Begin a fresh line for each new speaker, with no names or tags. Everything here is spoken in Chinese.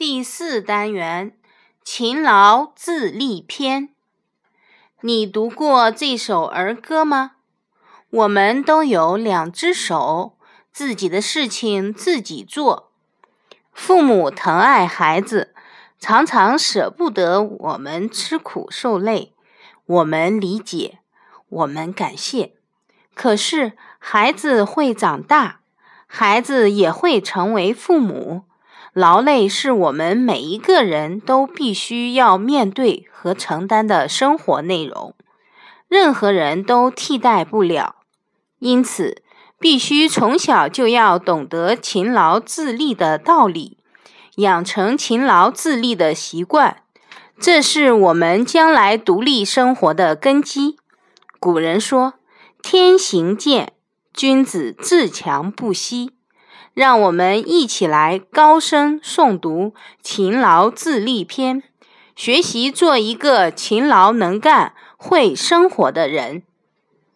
第四单元：勤劳自立篇。你读过这首儿歌吗？我们都有两只手，自己的事情自己做。父母疼爱孩子，常常舍不得我们吃苦受累。我们理解，我们感谢。可是孩子会长大，孩子也会成为父母。劳累是我们每一个人都必须要面对和承担的生活内容，任何人都替代不了。因此，必须从小就要懂得勤劳自立的道理，养成勤劳自立的习惯，这是我们将来独立生活的根基。古人说：“天行健，君子自强不息。”让我们一起来高声诵读《勤劳自立篇》，学习做一个勤劳能干、会生活的人。